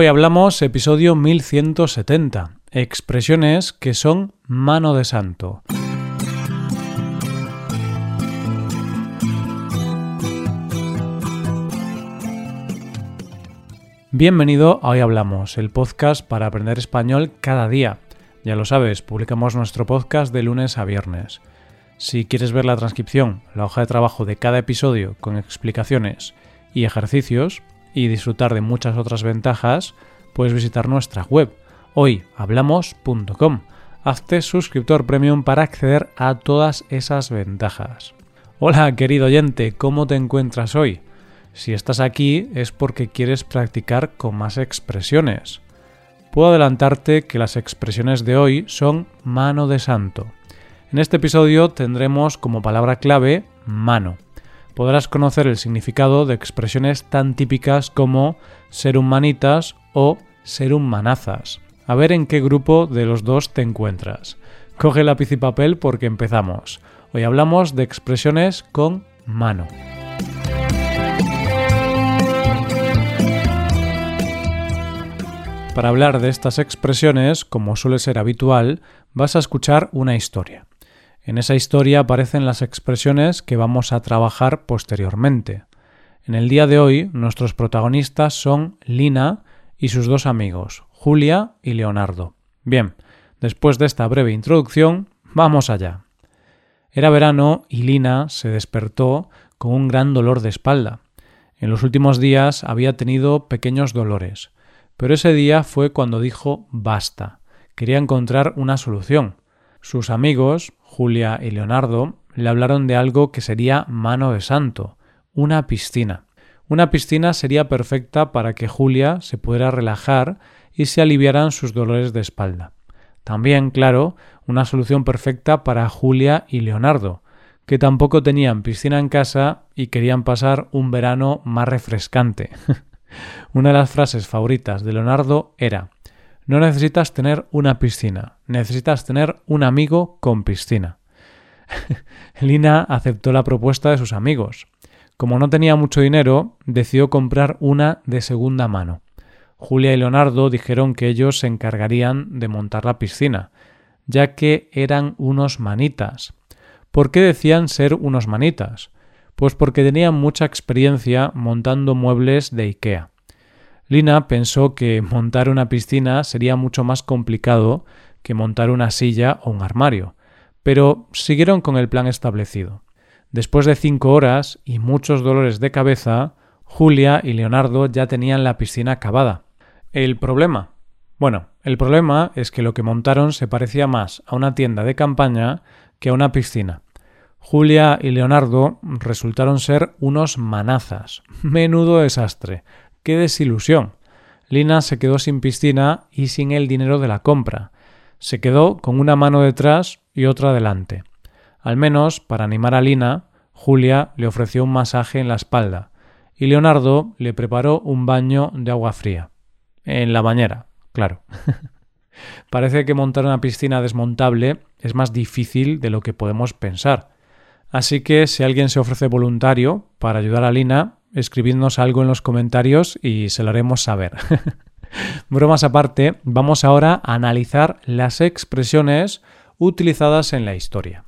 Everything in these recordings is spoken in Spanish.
Hoy hablamos episodio 1170, expresiones que son mano de santo. Bienvenido a Hoy Hablamos, el podcast para aprender español cada día. Ya lo sabes, publicamos nuestro podcast de lunes a viernes. Si quieres ver la transcripción, la hoja de trabajo de cada episodio con explicaciones y ejercicios y disfrutar de muchas otras ventajas, puedes visitar nuestra web hoyhablamos.com. Hazte suscriptor premium para acceder a todas esas ventajas. Hola querido oyente, ¿cómo te encuentras hoy? Si estás aquí es porque quieres practicar con más expresiones. Puedo adelantarte que las expresiones de hoy son mano de santo. En este episodio tendremos como palabra clave mano. Podrás conocer el significado de expresiones tan típicas como ser un manitas o ser un manazas. A ver en qué grupo de los dos te encuentras. Coge lápiz y papel porque empezamos. Hoy hablamos de expresiones con mano. Para hablar de estas expresiones, como suele ser habitual, vas a escuchar una historia. En esa historia aparecen las expresiones que vamos a trabajar posteriormente. En el día de hoy, nuestros protagonistas son Lina y sus dos amigos, Julia y Leonardo. Bien, después de esta breve introducción, vamos allá. Era verano y Lina se despertó con un gran dolor de espalda. En los últimos días había tenido pequeños dolores, pero ese día fue cuando dijo basta. Quería encontrar una solución. Sus amigos, Julia y Leonardo, le hablaron de algo que sería mano de santo, una piscina. Una piscina sería perfecta para que Julia se pudiera relajar y se aliviaran sus dolores de espalda. También, claro, una solución perfecta para Julia y Leonardo, que tampoco tenían piscina en casa y querían pasar un verano más refrescante. una de las frases favoritas de Leonardo era no necesitas tener una piscina, necesitas tener un amigo con piscina. Lina aceptó la propuesta de sus amigos. Como no tenía mucho dinero, decidió comprar una de segunda mano. Julia y Leonardo dijeron que ellos se encargarían de montar la piscina, ya que eran unos manitas. ¿Por qué decían ser unos manitas? Pues porque tenían mucha experiencia montando muebles de IKEA. Lina pensó que montar una piscina sería mucho más complicado que montar una silla o un armario, pero siguieron con el plan establecido. Después de cinco horas y muchos dolores de cabeza, Julia y Leonardo ya tenían la piscina acabada. ¿El problema? Bueno, el problema es que lo que montaron se parecía más a una tienda de campaña que a una piscina. Julia y Leonardo resultaron ser unos manazas. Menudo desastre. ¡Qué desilusión! Lina se quedó sin piscina y sin el dinero de la compra. Se quedó con una mano detrás y otra delante. Al menos, para animar a Lina, Julia le ofreció un masaje en la espalda y Leonardo le preparó un baño de agua fría. En la bañera, claro. Parece que montar una piscina desmontable es más difícil de lo que podemos pensar. Así que si alguien se ofrece voluntario para ayudar a Lina, escribidnos algo en los comentarios y se lo haremos saber. Bromas aparte, vamos ahora a analizar las expresiones utilizadas en la historia.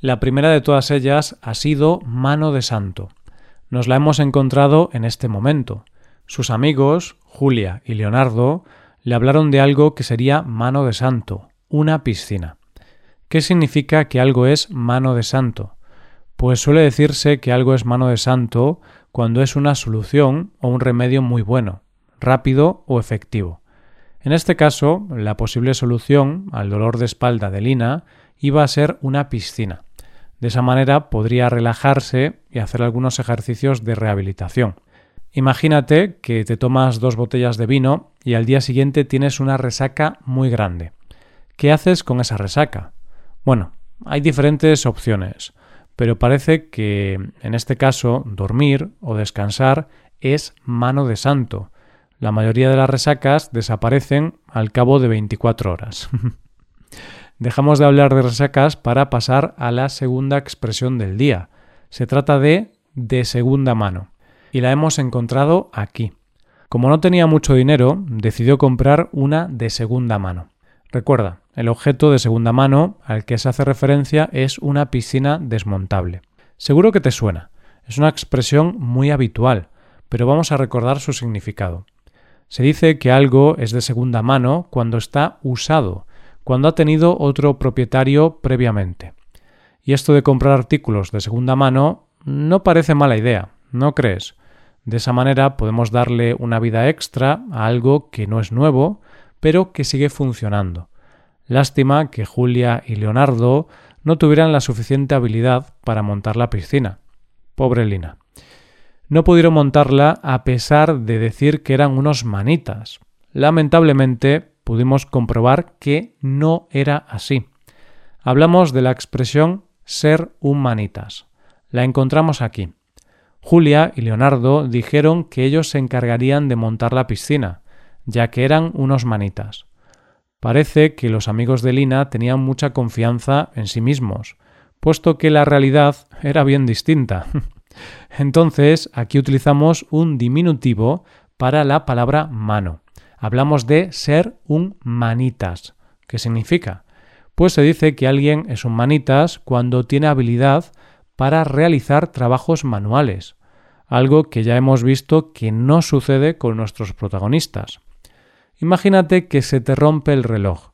La primera de todas ellas ha sido mano de santo. Nos la hemos encontrado en este momento. Sus amigos, Julia y Leonardo, le hablaron de algo que sería mano de santo, una piscina. ¿Qué significa que algo es mano de santo? Pues suele decirse que algo es mano de santo cuando es una solución o un remedio muy bueno, rápido o efectivo. En este caso, la posible solución al dolor de espalda de Lina iba a ser una piscina. De esa manera podría relajarse y hacer algunos ejercicios de rehabilitación. Imagínate que te tomas dos botellas de vino y al día siguiente tienes una resaca muy grande. ¿Qué haces con esa resaca? Bueno, hay diferentes opciones pero parece que en este caso dormir o descansar es mano de santo. La mayoría de las resacas desaparecen al cabo de 24 horas. Dejamos de hablar de resacas para pasar a la segunda expresión del día. Se trata de de segunda mano y la hemos encontrado aquí. Como no tenía mucho dinero, decidió comprar una de segunda mano. Recuerda, el objeto de segunda mano al que se hace referencia es una piscina desmontable. Seguro que te suena. Es una expresión muy habitual, pero vamos a recordar su significado. Se dice que algo es de segunda mano cuando está usado, cuando ha tenido otro propietario previamente. Y esto de comprar artículos de segunda mano no parece mala idea, ¿no crees? De esa manera podemos darle una vida extra a algo que no es nuevo, pero que sigue funcionando. Lástima que Julia y Leonardo no tuvieran la suficiente habilidad para montar la piscina. Pobre Lina. No pudieron montarla a pesar de decir que eran unos manitas. Lamentablemente pudimos comprobar que no era así. Hablamos de la expresión ser un manitas. La encontramos aquí. Julia y Leonardo dijeron que ellos se encargarían de montar la piscina, ya que eran unos manitas. Parece que los amigos de Lina tenían mucha confianza en sí mismos, puesto que la realidad era bien distinta. Entonces, aquí utilizamos un diminutivo para la palabra mano. Hablamos de ser un manitas. ¿Qué significa? Pues se dice que alguien es un manitas cuando tiene habilidad para realizar trabajos manuales, algo que ya hemos visto que no sucede con nuestros protagonistas. Imagínate que se te rompe el reloj,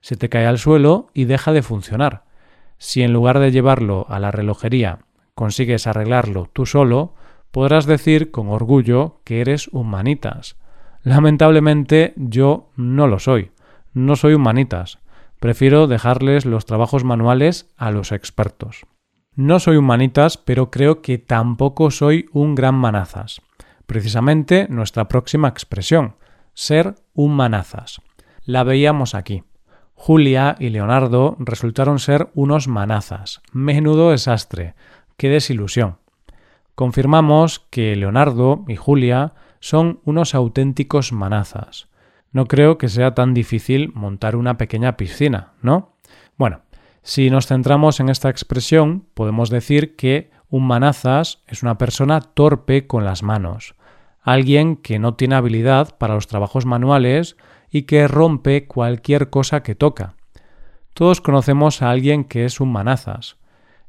se te cae al suelo y deja de funcionar. Si en lugar de llevarlo a la relojería consigues arreglarlo tú solo, podrás decir con orgullo que eres un manitas. Lamentablemente yo no lo soy, no soy un manitas. Prefiero dejarles los trabajos manuales a los expertos. No soy un manitas, pero creo que tampoco soy un gran manazas. Precisamente nuestra próxima expresión, ser un manazas. La veíamos aquí. Julia y Leonardo resultaron ser unos manazas. Menudo desastre. Qué desilusión. Confirmamos que Leonardo y Julia son unos auténticos manazas. No creo que sea tan difícil montar una pequeña piscina, ¿no? Bueno, si nos centramos en esta expresión, podemos decir que un manazas es una persona torpe con las manos, alguien que no tiene habilidad para los trabajos manuales y que rompe cualquier cosa que toca. Todos conocemos a alguien que es un manazas.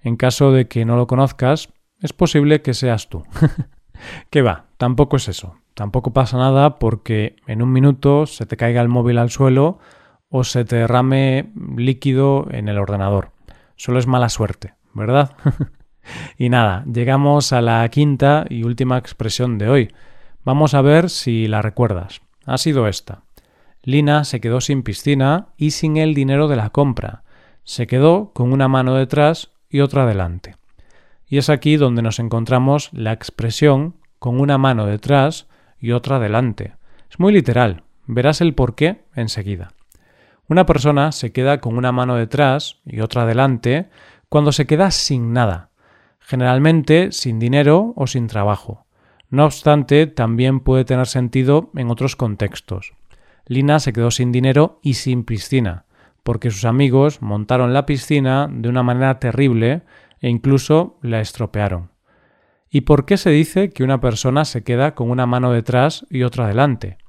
En caso de que no lo conozcas, es posible que seas tú. ¿Qué va? Tampoco es eso. Tampoco pasa nada porque en un minuto se te caiga el móvil al suelo o se te derrame líquido en el ordenador. Solo es mala suerte, ¿verdad? y nada, llegamos a la quinta y última expresión de hoy. Vamos a ver si la recuerdas. Ha sido esta. Lina se quedó sin piscina y sin el dinero de la compra. Se quedó con una mano detrás y otra delante. Y es aquí donde nos encontramos la expresión con una mano detrás y otra delante. Es muy literal. Verás el porqué enseguida. Una persona se queda con una mano detrás y otra delante cuando se queda sin nada, generalmente sin dinero o sin trabajo. No obstante, también puede tener sentido en otros contextos. Lina se quedó sin dinero y sin piscina, porque sus amigos montaron la piscina de una manera terrible e incluso la estropearon. ¿Y por qué se dice que una persona se queda con una mano detrás y otra delante?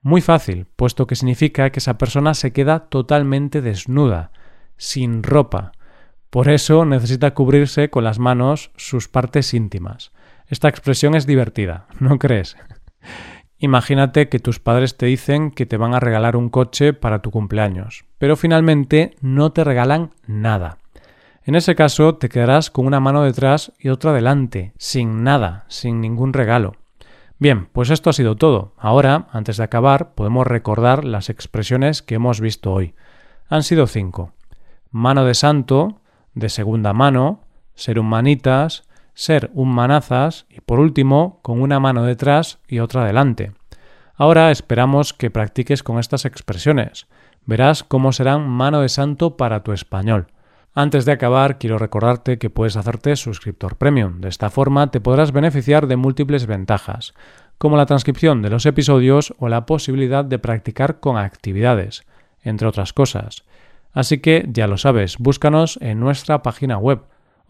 Muy fácil, puesto que significa que esa persona se queda totalmente desnuda, sin ropa. Por eso necesita cubrirse con las manos sus partes íntimas. Esta expresión es divertida, ¿no crees? Imagínate que tus padres te dicen que te van a regalar un coche para tu cumpleaños, pero finalmente no te regalan nada. En ese caso te quedarás con una mano detrás y otra delante, sin nada, sin ningún regalo. Bien, pues esto ha sido todo. Ahora, antes de acabar, podemos recordar las expresiones que hemos visto hoy. Han sido cinco. Mano de santo, de segunda mano, ser un manitas, ser un manazas y por último, con una mano detrás y otra delante. Ahora esperamos que practiques con estas expresiones. Verás cómo serán mano de santo para tu español. Antes de acabar, quiero recordarte que puedes hacerte suscriptor premium. De esta forma te podrás beneficiar de múltiples ventajas, como la transcripción de los episodios o la posibilidad de practicar con actividades, entre otras cosas. Así que ya lo sabes, búscanos en nuestra página web